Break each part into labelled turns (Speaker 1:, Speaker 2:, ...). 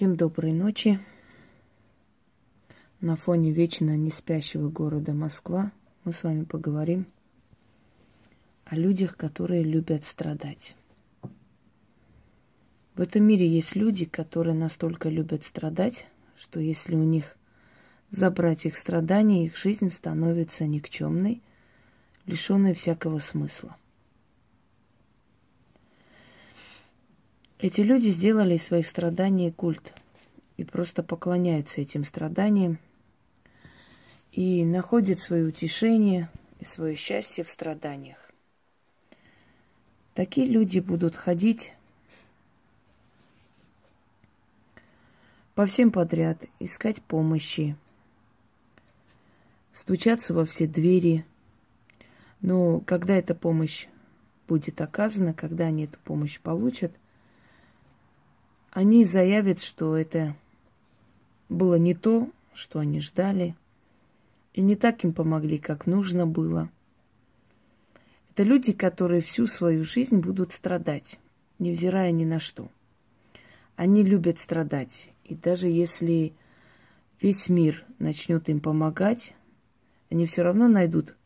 Speaker 1: Всем доброй ночи. На фоне вечно не спящего города Москва мы с вами поговорим о людях, которые любят страдать. В этом мире есть люди, которые настолько любят страдать, что если у них забрать их страдания, их жизнь становится никчемной, лишенной всякого смысла. Эти люди сделали из своих страданий культ и просто поклоняются этим страданиям и находят свое утешение и свое счастье в страданиях. Такие люди будут ходить по всем подряд, искать помощи, стучаться во все двери. Но когда эта помощь будет оказана, когда они эту помощь получат – они заявят, что это было не то, что они ждали, и не так им помогли, как нужно было. Это люди, которые всю свою жизнь будут страдать, невзирая ни на что. Они любят страдать, и даже если весь мир начнет им помогать, они все равно найдут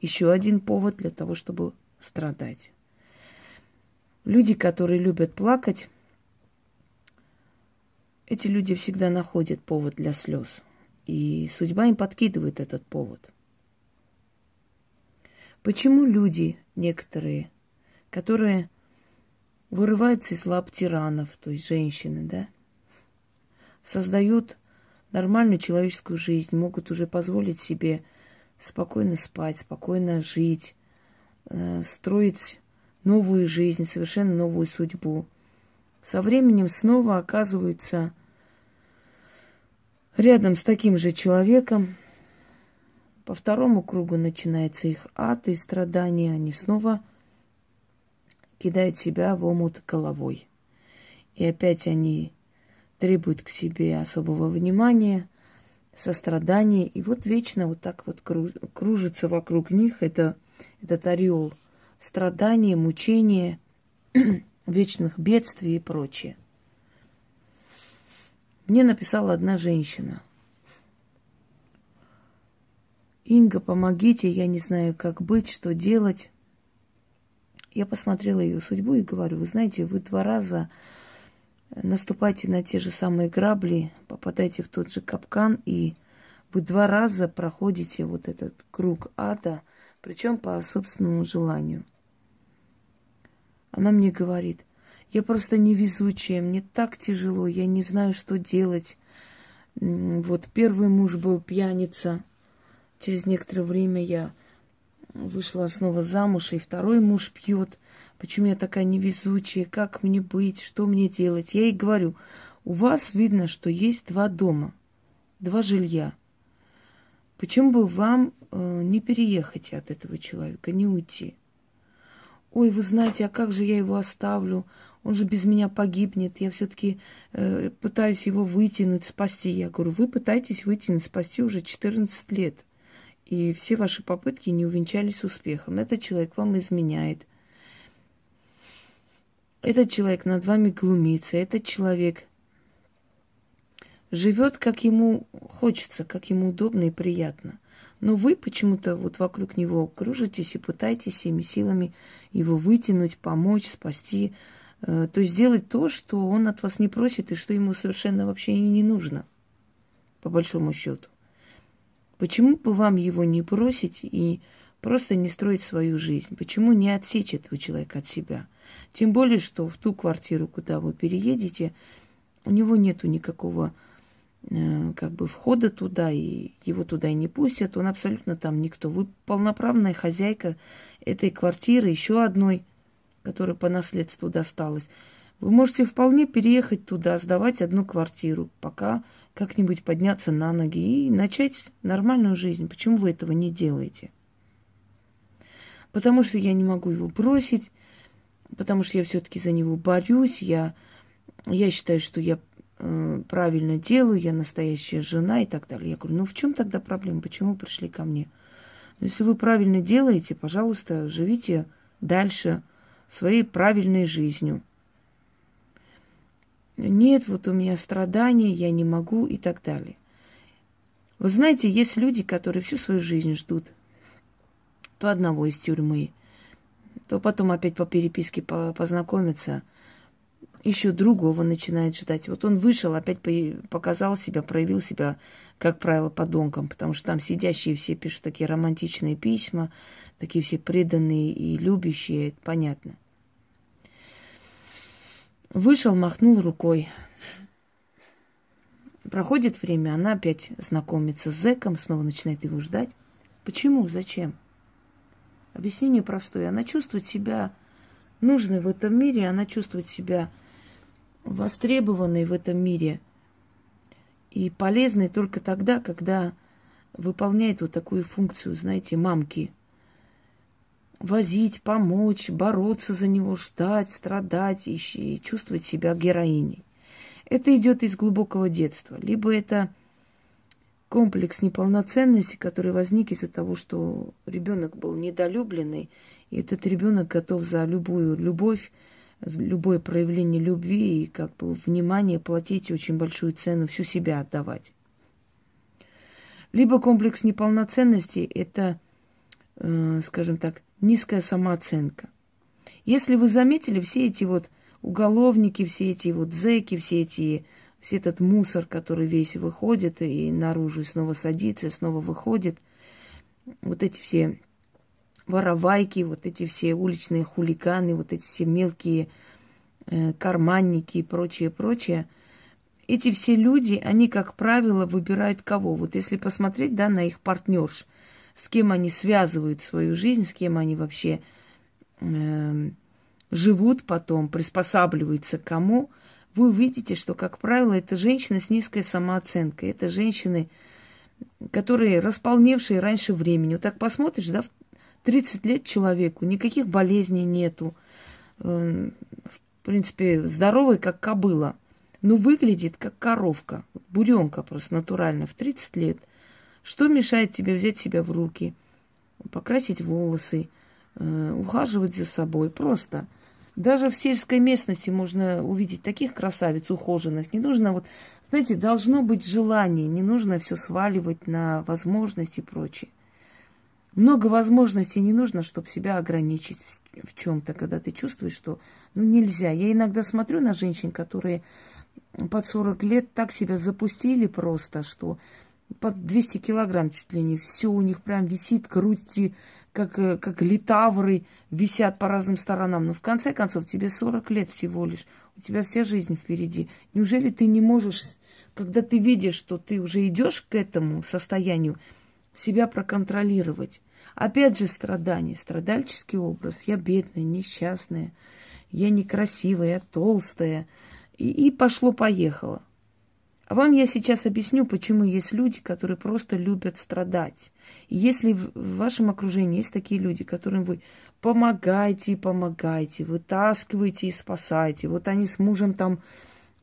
Speaker 1: еще один повод для того, чтобы страдать. Люди, которые любят плакать, эти люди всегда находят повод для слез. И судьба им подкидывает этот повод. Почему люди некоторые, которые вырываются из лап тиранов, то есть женщины, да, создают нормальную человеческую жизнь, могут уже позволить себе спокойно спать, спокойно жить, э, строить новую жизнь, совершенно новую судьбу. Со временем снова оказываются рядом с таким же человеком. По второму кругу начинается их ад и страдания. Они снова кидают себя в омут головой. И опять они требуют к себе особого внимания, сострадания. И вот вечно вот так вот кружится вокруг них это, этот ореол страдания, мучения, вечных бедствий и прочее. Мне написала одна женщина. Инга, помогите, я не знаю, как быть, что делать. Я посмотрела ее судьбу и говорю, вы знаете, вы два раза наступаете на те же самые грабли, попадаете в тот же капкан, и вы два раза проходите вот этот круг ада, причем по собственному желанию. Она мне говорит, я просто невезучая, мне так тяжело, я не знаю, что делать. Вот первый муж был пьяница. Через некоторое время я вышла снова замуж, и второй муж пьет. Почему я такая невезучая? Как мне быть? Что мне делать? Я ей говорю, у вас видно, что есть два дома, два жилья. Почему бы вам э, не переехать от этого человека, не уйти? Ой, вы знаете, а как же я его оставлю? он же без меня погибнет, я все-таки э, пытаюсь его вытянуть, спасти. Я говорю, вы пытаетесь вытянуть, спасти уже 14 лет, и все ваши попытки не увенчались успехом. Этот человек вам изменяет. Этот человек над вами глумится, этот человек живет, как ему хочется, как ему удобно и приятно. Но вы почему-то вот вокруг него кружитесь и пытаетесь всеми силами его вытянуть, помочь, спасти, Э, то есть сделать то, что он от вас не просит и что ему совершенно вообще и не нужно, по большому счету. Почему бы вам его не бросить и просто не строить свою жизнь? Почему не отсечь этого человека от себя? Тем более, что в ту квартиру, куда вы переедете, у него нету никакого как бы входа туда, и его туда и не пустят, он абсолютно там никто. Вы полноправная хозяйка этой квартиры, еще одной – которая по наследству досталась, вы можете вполне переехать туда, сдавать одну квартиру, пока как-нибудь подняться на ноги и начать нормальную жизнь. Почему вы этого не делаете? Потому что я не могу его бросить, потому что я все-таки за него борюсь, я, я считаю, что я э, правильно делаю, я настоящая жена и так далее. Я говорю, ну в чем тогда проблема? Почему пришли ко мне? Ну, если вы правильно делаете, пожалуйста, живите дальше, своей правильной жизнью. нет, вот у меня страдания, я не могу и так далее. Вы знаете, есть люди, которые всю свою жизнь ждут то одного из тюрьмы, то потом опять по переписке познакомиться, еще другого начинает ждать. Вот он вышел, опять показал себя, проявил себя, как правило, подонком, потому что там сидящие все пишут такие романтичные письма, такие все преданные и любящие, это понятно. Вышел, махнул рукой. Проходит время, она опять знакомится с зэком, снова начинает его ждать. Почему? Зачем? Объяснение простое. Она чувствует себя нужной в этом мире, она чувствует себя востребованной в этом мире и полезной только тогда, когда выполняет вот такую функцию, знаете, мамки. Возить, помочь, бороться за него, ждать, страдать и, и чувствовать себя героиней. Это идет из глубокого детства. Либо это комплекс неполноценности, который возник из-за того, что ребенок был недолюбленный, и этот ребенок готов за любую любовь, любое проявление любви и как бы внимание платить очень большую цену, всю себя отдавать. Либо комплекс неполноценности – это, э, скажем так, низкая самооценка. Если вы заметили, все эти вот уголовники, все эти вот зэки, все эти, все этот мусор, который весь выходит и наружу, и снова садится, и снова выходит. Вот эти все воровайки, вот эти все уличные хулиганы, вот эти все мелкие э, карманники и прочее, прочее. Эти все люди, они, как правило, выбирают кого? Вот если посмотреть, да, на их партнерш, с кем они связывают свою жизнь, с кем они вообще э, живут потом, приспосабливаются к кому, вы увидите, что, как правило, это женщины с низкой самооценкой. Это женщины, которые располневшие раньше времени. Вот так посмотришь, да, в 30 лет человеку, никаких болезней нету. Эм, в принципе, здоровый, как кобыла. Но выглядит, как коровка. Буренка просто натурально в 30 лет. Что мешает тебе взять себя в руки, покрасить волосы, э, ухаживать за собой? Просто – даже в сельской местности можно увидеть таких красавиц ухоженных. Не нужно вот, знаете, должно быть желание, не нужно все сваливать на возможности и прочее. Много возможностей не нужно, чтобы себя ограничить в чем-то, когда ты чувствуешь, что ну нельзя. Я иногда смотрю на женщин, которые под 40 лет так себя запустили просто, что под 200 килограмм чуть ли не все у них прям висит, грудь как, э, как литавры висят по разным сторонам. Но в конце концов, тебе 40 лет всего лишь. У тебя вся жизнь впереди. Неужели ты не можешь, когда ты видишь, что ты уже идешь к этому состоянию, себя проконтролировать? Опять же страдание, страдальческий образ. Я бедная, несчастная, я некрасивая, я толстая. И, и пошло-поехало. А вам я сейчас объясню, почему есть люди, которые просто любят страдать. И если в вашем окружении есть такие люди, которым вы помогаете и помогаете, вытаскиваете и спасаете, вот они с мужем там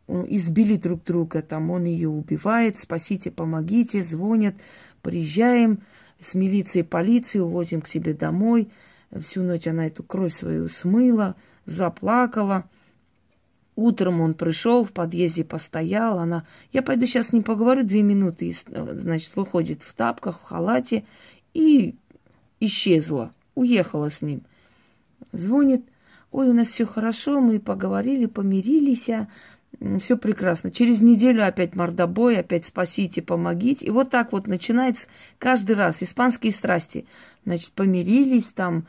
Speaker 1: избили друг друга, там он ее убивает, спасите, помогите, звонят, приезжаем с милицией, полицией, увозим к себе домой. Всю ночь она эту кровь свою смыла, заплакала – Утром он пришел, в подъезде постоял, она... Я пойду сейчас ним поговорю две минуты, и, значит, выходит в тапках, в халате и исчезла, уехала с ним. Звонит, ой, у нас все хорошо, мы поговорили, помирились, а все прекрасно. Через неделю опять мордобой, опять спасите, помогите. И вот так вот начинается каждый раз испанские страсти. Значит, помирились там,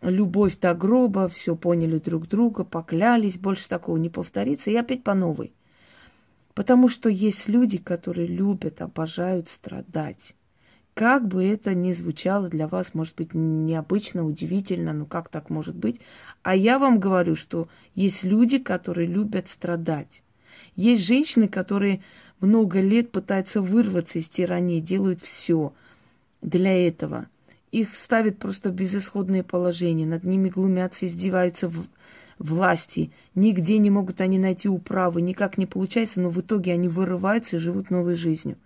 Speaker 1: любовь до гроба, все поняли друг друга, поклялись, больше такого не повторится, и опять по новой. Потому что есть люди, которые любят, обожают страдать. Как бы это ни звучало для вас, может быть, необычно, удивительно, но как так может быть? А я вам говорю, что есть люди, которые любят страдать. Есть женщины, которые много лет пытаются вырваться из тирании, делают все для этого – их ставят просто в безысходное положение, над ними глумятся, издеваются в власти. Нигде не могут они найти управы, никак не получается, но в итоге они вырываются и живут новой жизнью.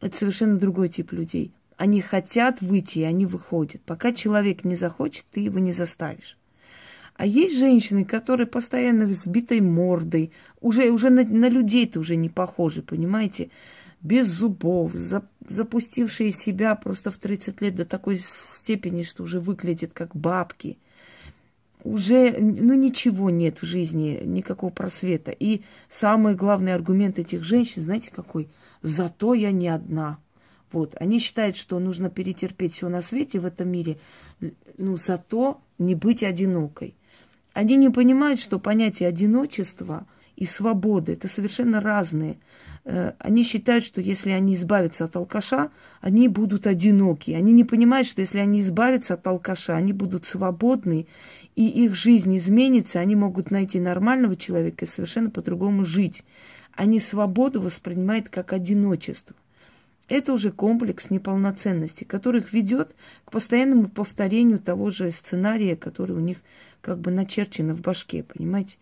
Speaker 1: Это совершенно другой тип людей. Они хотят выйти, и они выходят. Пока человек не захочет, ты его не заставишь. А есть женщины, которые постоянно сбитой мордой, уже, уже на, на людей-то уже не похожи, понимаете? Без зубов, за, запустившие себя просто в 30 лет до такой степени, что уже выглядят как бабки. Уже, ну, ничего нет в жизни, никакого просвета. И самый главный аргумент этих женщин, знаете, какой? Зато я не одна. Вот, они считают, что нужно перетерпеть все на свете в этом мире, ну, зато не быть одинокой. Они не понимают, что понятие одиночества и свободы – это совершенно разные. Э, они считают, что если они избавятся от алкаша, они будут одиноки. Они не понимают, что если они избавятся от алкаша, они будут свободны, и их жизнь изменится, они могут найти нормального человека и совершенно по-другому жить. Они свободу воспринимают как одиночество. Это уже комплекс неполноценности, который их ведет к постоянному повторению того же сценария, который у них как бы начерчено в башке, понимаете?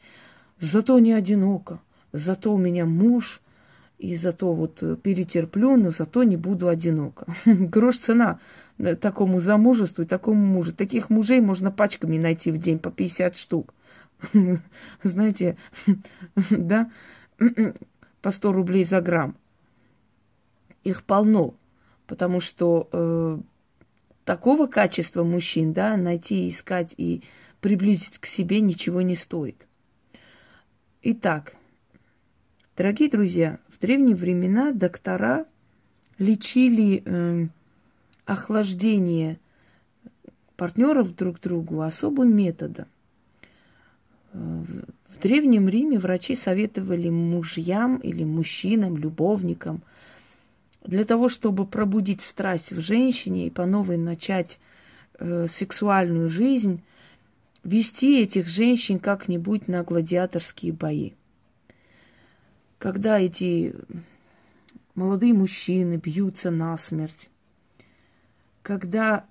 Speaker 1: Зато не одиноко, зато у меня муж, и зато вот перетерплю, но зато не буду одиноко. Грош цена такому замужеству и такому мужу. Таких мужей можно пачками найти в день по 50 штук. Знаете, да, по 100 рублей за грамм их полно, потому что э, такого качества мужчин, да, найти, искать и приблизить к себе ничего не стоит. Итак, дорогие друзья, в древние времена доктора лечили э, охлаждение партнеров друг другу особым методом. В Древнем Риме врачи советовали мужьям или мужчинам, любовникам – для того, чтобы пробудить страсть в женщине и по новой начать э, сексуальную жизнь, вести этих женщин как-нибудь на гладиаторские бои. Когда эти молодые мужчины бьются насмерть, когда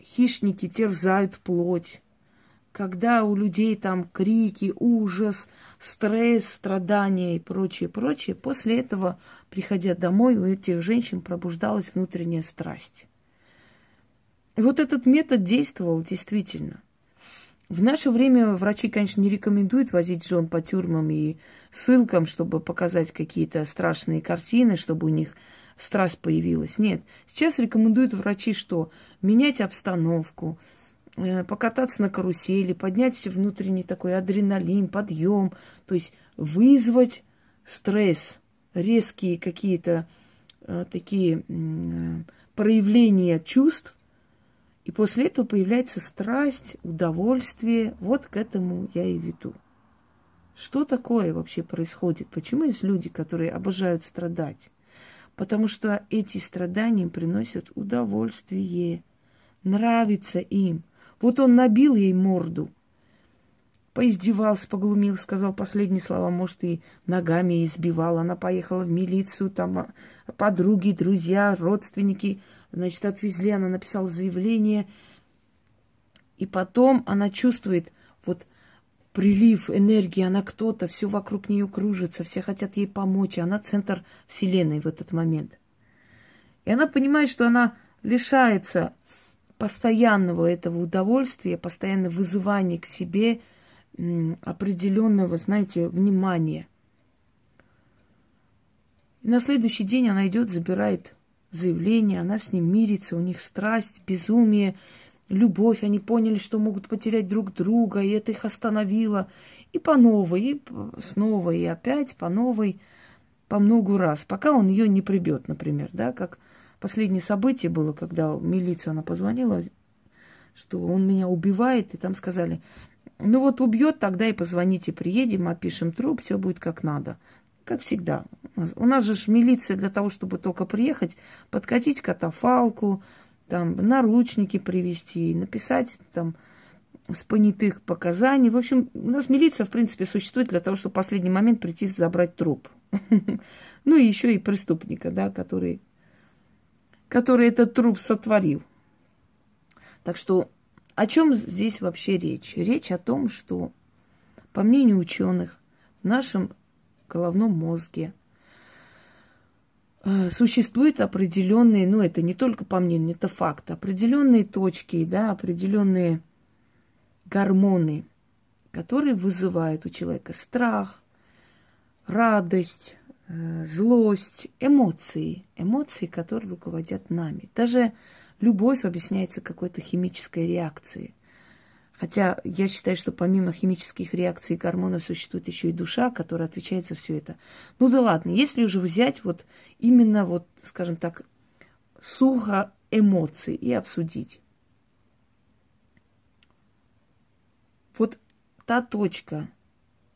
Speaker 1: хищники терзают плоть, когда у людей там крики, ужас, стресс, страдания и прочее, прочее, после этого, приходя домой, у этих женщин пробуждалась внутренняя страсть. И вот этот метод действовал действительно. В наше время врачи, конечно, не рекомендуют возить жен по тюрьмам и ссылкам, чтобы показать какие-то страшные картины, чтобы у них страсть появилась. Нет, сейчас рекомендуют врачи что? Менять обстановку, покататься на карусели, поднять внутренний такой адреналин, подъем, то есть вызвать стресс, резкие какие-то э, такие э, проявления чувств, и после этого появляется страсть, удовольствие. Вот к этому я и веду. Что такое вообще происходит? Почему есть люди, которые обожают страдать? Потому что эти страдания приносят удовольствие, нравится им – вот он набил ей морду, поиздевался, поглумил, сказал последние слова, может, и ногами избивал. Она поехала в милицию, там а, подруги, друзья, родственники, значит, отвезли, она написала заявление. И потом она чувствует вот прилив энергии, она кто-то, все вокруг нее кружится, все хотят ей помочь, и она центр вселенной в этот момент. И она понимает, что она лишается постоянного этого удовольствия, постоянного вызывания к себе определенного, знаете, внимания. И на следующий день она идет, забирает заявление, она с ним мирится, у них страсть, безумие, любовь. Они поняли, что могут потерять друг друга, и это их остановило. И по новой, и снова, и опять по новой, по многу раз, пока он ее не прибьет, например, да, как Последнее событие было, когда в милицию она позвонила, что он меня убивает, и там сказали, ну вот убьет, тогда и позвоните, приедем, опишем труп, все будет как надо. Как всегда. У нас же милиция для того, чтобы только приехать, подкатить катафалку, там, наручники привести, написать там с понятых показаний. В общем, у нас милиция, в принципе, существует для того, чтобы в последний момент прийти забрать труп. Ну и еще и преступника, да, который который этот труп сотворил. Так что о чем здесь вообще речь? Речь о том, что, по мнению ученых, в нашем головном мозге э, существуют определенные, ну это не только по мнению, это факт, определенные точки, да, определенные гормоны, которые вызывают у человека страх, радость, злость, эмоции, эмоции, которые руководят нами. Даже любовь объясняется какой-то химической реакцией. Хотя я считаю, что помимо химических реакций и гормонов существует еще и душа, которая отвечает за все это. Ну да ладно, если уже взять вот именно вот, скажем так, сухо эмоции и обсудить. Вот та точка,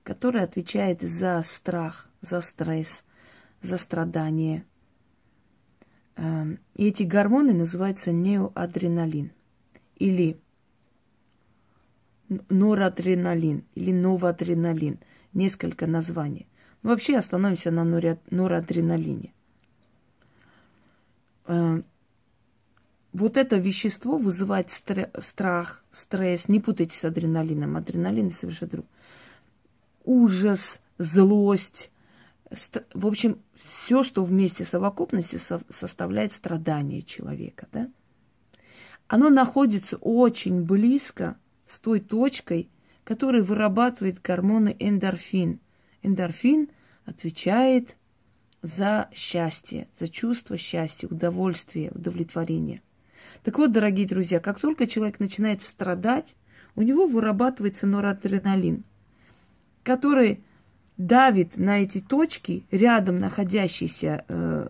Speaker 1: которая отвечает за страх, за стресс, за страдание. Эм, и эти гормоны называются неоадреналин или норадреналин или новоадреналин. Несколько названий. Но вообще остановимся на норадреналине. Эм, вот это вещество вызывает страх, стресс. Не путайте с адреналином. Адреналин совершенно друг. Ужас, злость. В общем, все, что вместе совокупности со составляет страдание человека. Да? Оно находится очень близко с той точкой, которая вырабатывает гормоны эндорфин. Эндорфин отвечает за счастье, за чувство счастья, удовольствия, удовлетворения. Так вот, дорогие друзья, как только человек начинает страдать, у него вырабатывается норадреналин, который давит на эти точки, рядом находящиеся, э,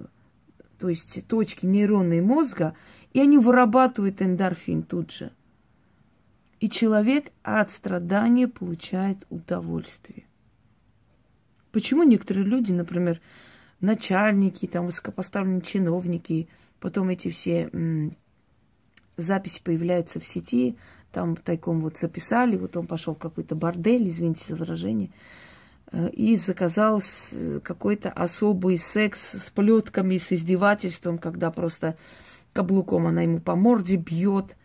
Speaker 1: то есть точки нейронной мозга, и они вырабатывают эндорфин тут же. И человек от страдания получает удовольствие. Почему некоторые люди, например, начальники, там высокопоставленные чиновники, потом эти все м, записи появляются в сети, там тайком вот записали, вот он пошел в какой-то бордель, извините за выражение, и заказал какой-то особый секс с плетками, с издевательством, когда просто каблуком она ему по морде бьет,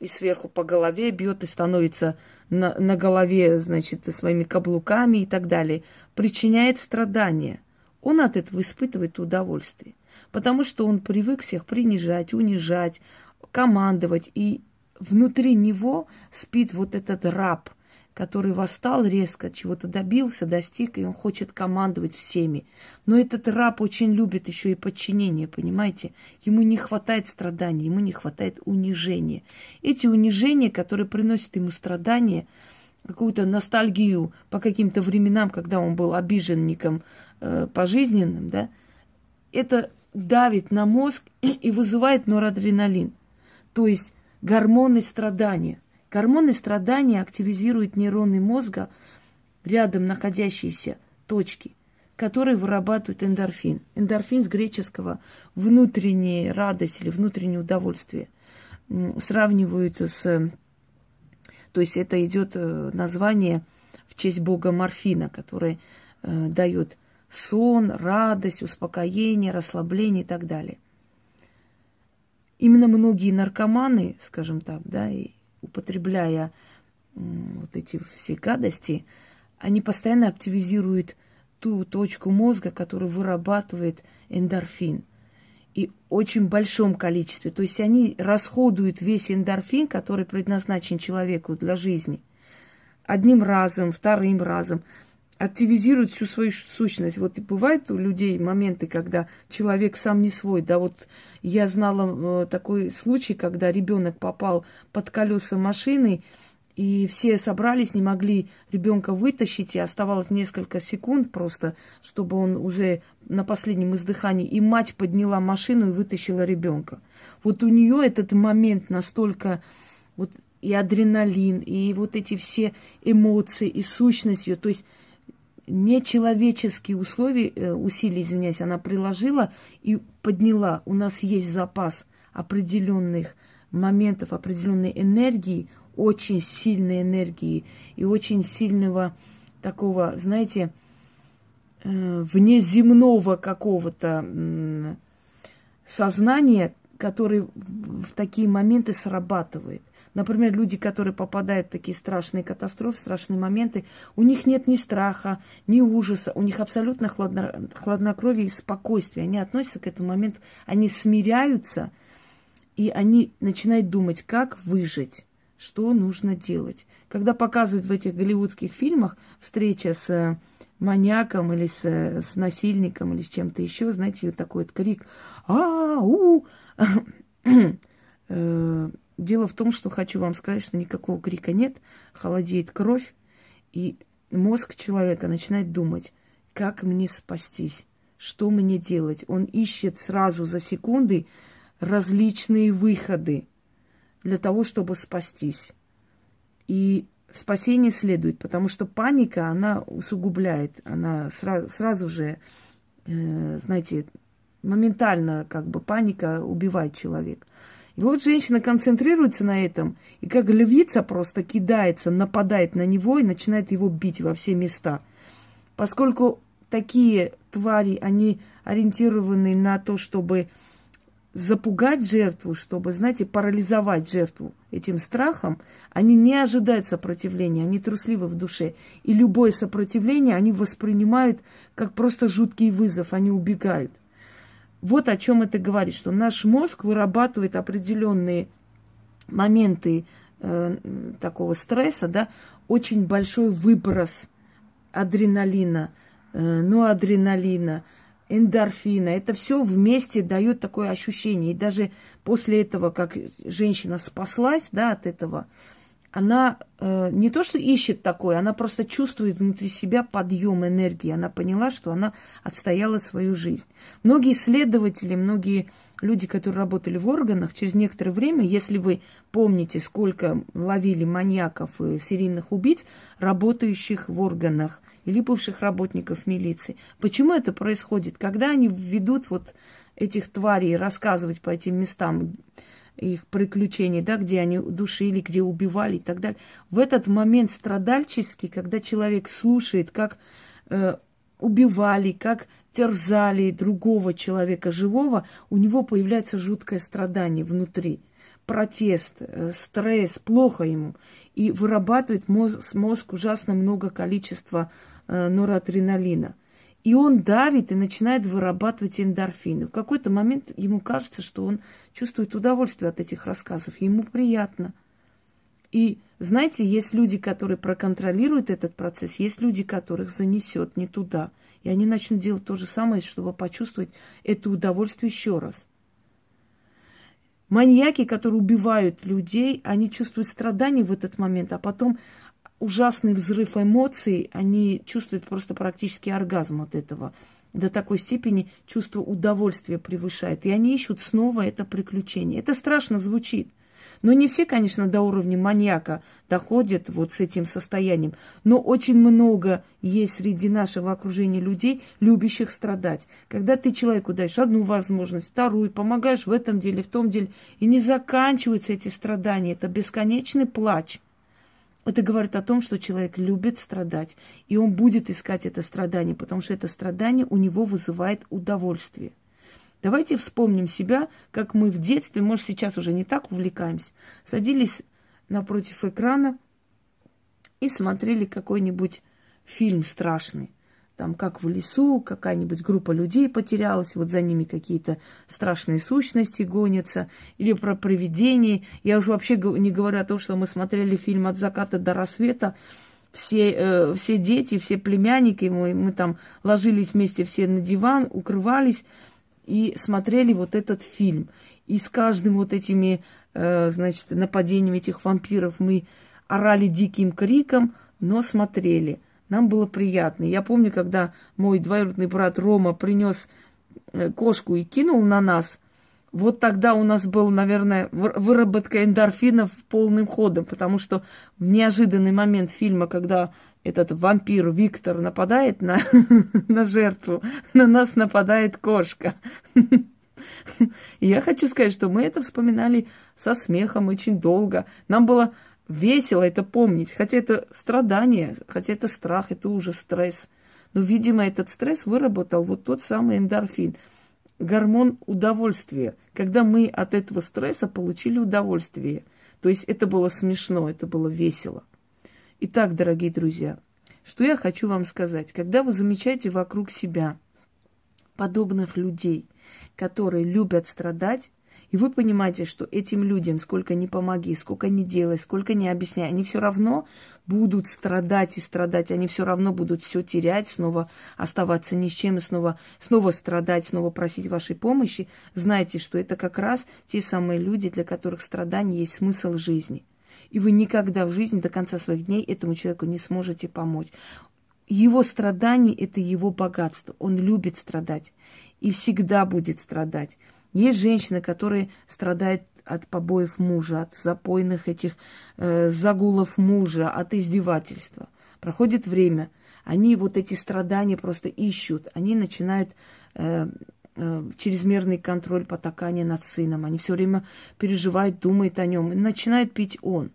Speaker 1: и сверху по голове бьет, и становится на, на голове, значит, своими каблуками и так далее, причиняет страдания. Он от этого испытывает удовольствие, потому что он привык всех принижать, унижать, командовать. И внутри него спит вот этот раб, который восстал резко, чего-то добился, достиг, и он хочет командовать всеми. Но этот раб очень любит еще и подчинение, понимаете? Ему не хватает страданий, ему не хватает унижения. Эти унижения, которые приносят ему страдания, какую-то ностальгию по каким-то временам, когда он был обиженником э, пожизненным, да, это давит на мозг и вызывает норадреналин то есть гормоны страдания. Гормоны страдания активизируют нейроны мозга, рядом находящиеся точки, которые вырабатывают эндорфин. Эндорфин с греческого внутренняя радость или внутреннее удовольствие. Сравнивают с... То есть это идет э, название в честь бога морфина, который э, дает сон, радость, успокоение, расслабление и так далее именно многие наркоманы, скажем так, да, и употребляя вот эти все гадости, они постоянно активизируют ту точку мозга, которая вырабатывает эндорфин. И очень большом количестве. То есть они расходуют весь эндорфин, который предназначен человеку для жизни. Одним разом, вторым разом активизирует всю свою сущность. Вот и бывают у людей моменты, когда человек сам не свой. Да, вот я знала э, такой случай, когда ребенок попал под колеса машины, и все собрались, не могли ребенка вытащить, и оставалось несколько секунд просто, чтобы он уже на последнем издыхании. И мать подняла машину и вытащила ребенка. Вот у нее этот момент настолько вот и адреналин, и вот эти все эмоции, и сущность ее. То есть нечеловеческие условия, э, усилия, извиняюсь, она приложила и подняла. У нас есть запас определенных моментов, определенной энергии, очень сильной энергии и очень сильного такого, знаете, э, внеземного какого-то сознания, который в такие моменты срабатывает. Например, люди, которые попадают в такие страшные катастрофы, страшные моменты, у них нет ни страха, ни ужаса, у них абсолютно хладно, хладнокровие и спокойствие. Они относятся к этому моменту, они смиряются, и они начинают думать, как выжить. что нужно делать. Когда показывают в этих голливудских фильмах встреча с э, маньяком или с, э, с насильником или с чем-то еще, знаете, вот такой вот крик «А-у!» э, Дело в том, что хочу вам сказать, что никакого крика нет, холодеет кровь, и мозг человека начинает думать, как мне спастись, что мне делать. Он ищет сразу за секунды различные выходы для того, чтобы спастись. И спасение следует, потому что паника, она усугубляет, она сразу, сразу же, э, знаете, моментально как бы паника убивает человека. И вот женщина концентрируется на этом, и как львица просто кидается, нападает на него и начинает его бить во все места. Поскольку такие твари, они ориентированы на то, чтобы запугать жертву, чтобы, знаете, парализовать жертву этим страхом, они не ожидают сопротивления, они трусливы в душе. И любое сопротивление они воспринимают как просто жуткий вызов, они убегают. Вот о чем это говорит, что наш мозг вырабатывает определенные моменты э, такого стресса, да, очень большой выброс адреналина, э, ноадреналина, эндорфина. Это все вместе дает такое ощущение. И даже после этого, как женщина спаслась да, от этого, она э, не то что ищет такое, она просто чувствует внутри себя подъем энергии. Она поняла, что она отстояла свою жизнь. Многие исследователи, многие люди, которые работали в органах, через некоторое время, если вы помните, сколько ловили маньяков и серийных убийц, работающих в органах или бывших работников милиции. Почему это происходит? Когда они ведут вот этих тварей рассказывать по этим местам, их приключений, да, где они душили, где убивали и так далее. В этот момент страдальческий, когда человек слушает, как э, убивали, как терзали другого человека живого, у него появляется жуткое страдание внутри, протест, э, стресс, плохо ему. И вырабатывает мозг, мозг ужасно много количества э, норадреналина. И он давит и начинает вырабатывать эндорфины. В какой-то момент ему кажется, что он чувствует удовольствие от этих рассказов. Ему приятно. И знаете, есть люди, которые проконтролируют этот процесс, есть люди, которых занесет не туда. И они начнут делать то же самое, чтобы почувствовать это удовольствие еще раз. Маньяки, которые убивают людей, они чувствуют страдания в этот момент, а потом ужасный взрыв эмоций, они чувствуют просто практически оргазм от этого. До такой степени чувство удовольствия превышает. И они ищут снова это приключение. Это страшно звучит. Но не все, конечно, до уровня маньяка доходят вот с этим состоянием. Но очень много есть среди нашего окружения людей, любящих страдать. Когда ты человеку даешь одну возможность, вторую, помогаешь в этом деле, в том деле, и не заканчиваются эти страдания, это бесконечный плач – это говорит о том, что человек любит страдать, и он будет искать это страдание, потому что это страдание у него вызывает удовольствие. Давайте вспомним себя, как мы в детстве, может, сейчас уже не так увлекаемся, садились напротив экрана и смотрели какой-нибудь фильм страшный там как в лесу, какая-нибудь группа людей потерялась, вот за ними какие-то страшные сущности гонятся, или про привидений. Я уже вообще не говорю о том, что мы смотрели фильм «От заката до рассвета», все, э, все дети, все племянники, мы, мы там ложились вместе все на диван, укрывались и смотрели вот этот фильм. И с каждым вот этими, э, значит, нападением этих вампиров мы орали диким криком, но смотрели – нам было приятно. Я помню, когда мой двоюродный брат Рома принес э, кошку и кинул на нас, вот тогда у нас был, наверное, выработка эндорфинов полным ходом, потому что в неожиданный момент фильма, когда этот вампир Виктор нападает на, на жертву, на нас нападает кошка. Я хочу сказать, что мы это вспоминали со смехом очень долго. Нам было весело это помнить, хотя это страдание, хотя это страх, это уже стресс. Но, видимо, этот стресс выработал вот тот самый эндорфин, гормон удовольствия, когда мы от этого стресса получили удовольствие. То есть это было смешно, это было весело. Итак, дорогие друзья, что я хочу вам сказать. Когда вы замечаете вокруг себя подобных людей, которые любят страдать, И вы понимаете, что этим людям, сколько ни помоги, сколько ни делай, сколько ни объясняй, они все равно будут страдать и страдать, они все равно будут все терять, снова оставаться ни с чем, снова, снова страдать, снова просить вашей помощи. Знайте, что это как раз те самые люди, для которых страдание есть смысл жизни. И вы никогда в жизни до конца своих дней этому человеку не сможете помочь. Его страдание – это его богатство. Он любит страдать и всегда будет страдать. Есть женщины, которые страдают от побоев мужа, от запойных этих э, загулов мужа, от издевательства. Проходит время, они вот эти страдания просто ищут, они начинают э, э, чрезмерный контроль потакания над сыном, они все время переживают, думают о нем, и начинает пить он.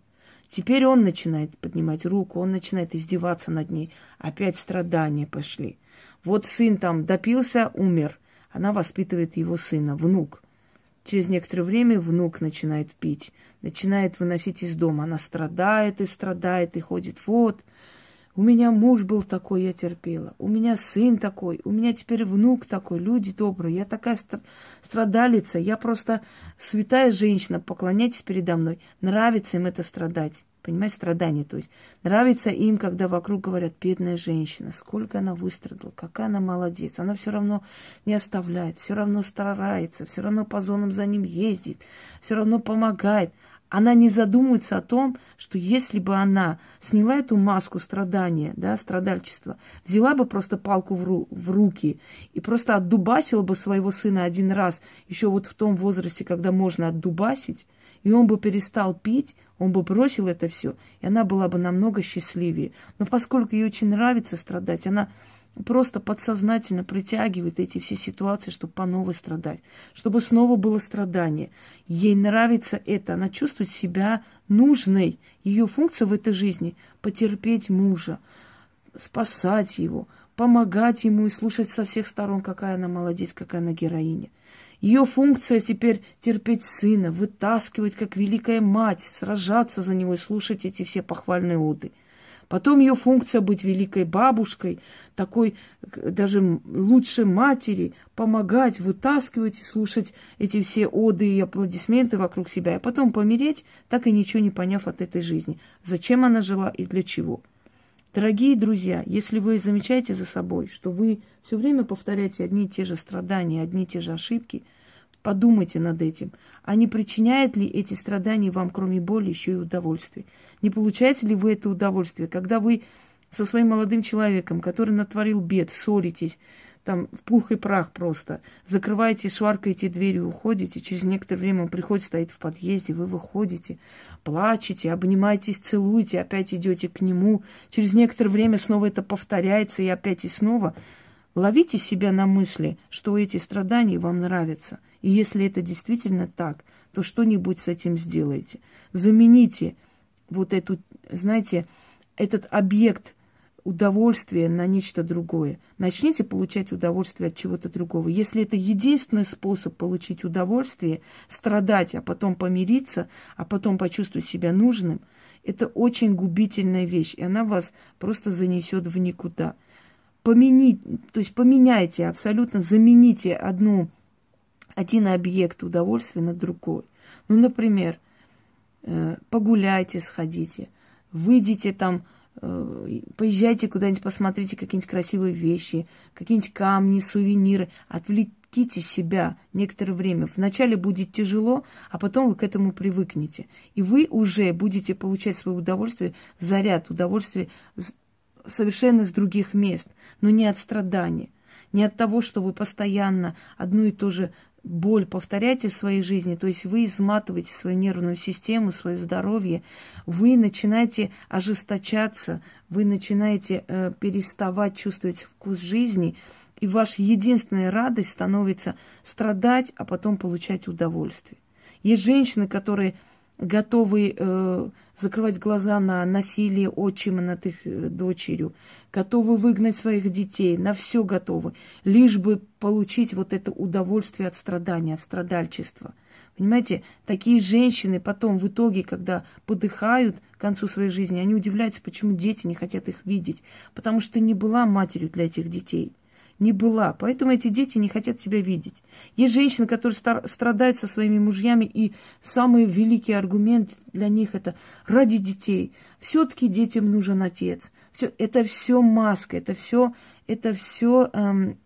Speaker 1: Теперь он начинает поднимать руку, он начинает издеваться над ней. Опять страдания пошли. Вот сын там допился, умер. Она воспитывает его сына, внук. Через некоторое время внук начинает пить, начинает выносить из дома. Она страдает и страдает, и ходит. Вот, у меня муж был такой, я терпела. У меня сын такой, у меня теперь внук такой. Люди добрые, я такая страдалица. Я просто святая женщина, поклоняйтесь передо мной. Нравится им это страдать. Понимаете, страдание. То есть нравится им, когда вокруг говорят, бедная женщина, сколько она выстрадала, какая она молодец. Она все равно не оставляет, все равно старается, все равно по зонам за ним ездит, все равно помогает. Она не задумывается о том, что если бы она сняла эту маску страдания, да, страдальчества, взяла бы просто палку в, ру- в руки и просто отдубасила бы своего сына один раз, еще вот в том возрасте, когда можно отдубасить, и он бы перестал пить, он бы бросил это все, и она была бы намного счастливее. Но поскольку ей очень нравится страдать, она просто подсознательно притягивает эти все ситуации, чтобы по новой страдать, чтобы снова было страдание. Ей нравится это, она чувствует себя нужной. Ее функция в этой жизни – потерпеть мужа, спасать его, помогать ему и слушать со всех сторон, какая она молодец, какая она героиня. Ее функция теперь терпеть сына, вытаскивать, как великая мать, сражаться за него и слушать эти все похвальные оды. Потом ее функция быть великой бабушкой, такой даже лучшей матери, помогать, вытаскивать и слушать эти все оды и аплодисменты вокруг себя, а потом помереть, так и ничего не поняв от этой жизни. Зачем она жила и для чего. Дорогие друзья, если вы замечаете за собой, что вы все время повторяете одни и те же страдания, одни и те же ошибки, подумайте над этим. А не причиняют ли эти страдания вам, кроме боли, еще и удовольствие? Не получаете ли вы это удовольствие, когда вы со своим молодым человеком, который натворил бед, ссоритесь, там в пух и прах просто. Закрываете, шваркаете дверь и уходите. Через некоторое время он приходит, стоит в подъезде, вы выходите, плачете, обнимаетесь, целуете, опять идете к нему. Через некоторое время снова это повторяется и опять и снова. Ловите себя на мысли, что эти страдания вам нравятся. И если это действительно так, то что-нибудь с этим сделайте. Замените вот эту, знаете, этот объект – удовольствие на нечто другое. Начните получать удовольствие от чего-то другого. Если это единственный способ получить удовольствие, страдать, а потом помириться, а потом почувствовать себя нужным, это очень губительная вещь, и она вас просто занесет в никуда. Поменить, то есть поменяйте, абсолютно замените одну, один объект удовольствия на другой. Ну, например, э, погуляйте, сходите, выйдите там, поезжайте куда-нибудь, посмотрите какие-нибудь красивые вещи, какие-нибудь камни, сувениры, отвлеките себя некоторое время. Вначале будет тяжело, а потом вы к этому привыкнете. И вы уже будете получать свое удовольствие, заряд удовольствия совершенно с других мест, но не от страдания, не от того, что вы постоянно одну и ту же боль повторяете в своей жизни, то есть вы изматываете свою нервную систему, свое здоровье, вы начинаете ожесточаться, вы начинаете э, переставать чувствовать вкус жизни, и ваша единственная радость становится страдать, а потом получать удовольствие. Есть женщины, которые готовы э, закрывать глаза на насилие отчима над их э, дочерью, готовы выгнать своих детей, на все готовы, лишь бы получить вот это удовольствие от страдания, от страдальчества. Понимаете, такие женщины потом в итоге, когда подыхают к концу своей жизни, они удивляются, почему дети не хотят их видеть, потому что не была матерью для этих детей, не была. Поэтому эти дети не хотят тебя видеть. Есть женщины, которые страдают со своими мужьями, и самый великий аргумент для них это ради детей. Все-таки детям нужен отец. Все, это все маска, это все, это все эм,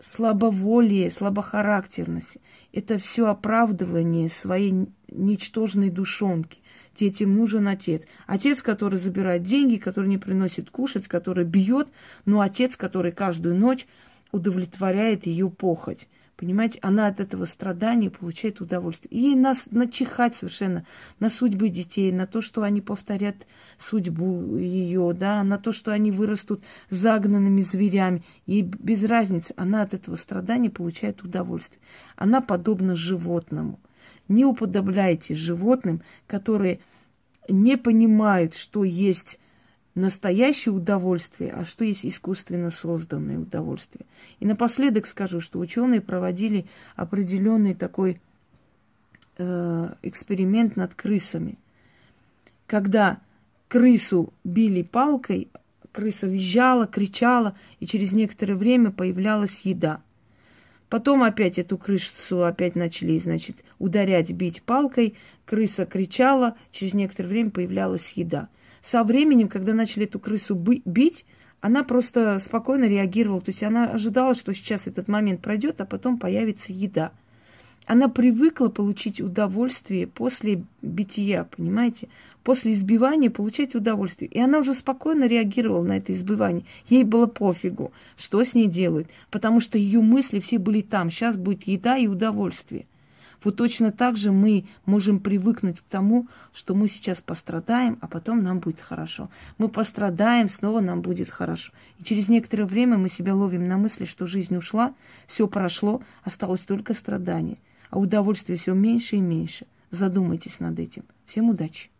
Speaker 1: слабоволие, слабохарактерность. Это все оправдывание своей ничтожной душонки. Детям нужен отец. Отец, который забирает деньги, который не приносит кушать, который бьет, но отец, который каждую ночь удовлетворяет ее похоть. Понимаете, она от этого страдания получает удовольствие. И ей нас начихать совершенно на судьбы детей, на то, что они повторят судьбу ее, да, на то, что они вырастут загнанными зверями. Ей без разницы, она от этого страдания получает удовольствие. Она подобна животному. Не уподобляйте животным, которые не понимают, что есть настоящее удовольствие, а что есть искусственно созданное удовольствие. И напоследок скажу, что ученые проводили определенный такой э, эксперимент над крысами. Когда крысу били палкой, крыса визжала, кричала, и через некоторое время появлялась еда. Потом опять эту крысу опять начали, значит, ударять, бить палкой. Крыса кричала, через некоторое время появлялась еда – со временем, когда начали эту крысу бить, она просто спокойно реагировала. То есть она ожидала, что сейчас этот момент пройдет, а потом появится еда. Она привыкла получить удовольствие после бития, понимаете? После избивания получать удовольствие. И она уже спокойно реагировала на это избивание. Ей было пофигу, что с ней делают. Потому что ее мысли все были там. Сейчас будет еда и удовольствие. Вот точно так же мы можем привыкнуть к тому, что мы сейчас пострадаем, а потом нам будет хорошо. Мы пострадаем, снова нам будет хорошо. И через некоторое время мы себя ловим на мысли, что жизнь ушла, все прошло, осталось только страдание. А удовольствия все меньше и меньше. Задумайтесь над этим. Всем удачи!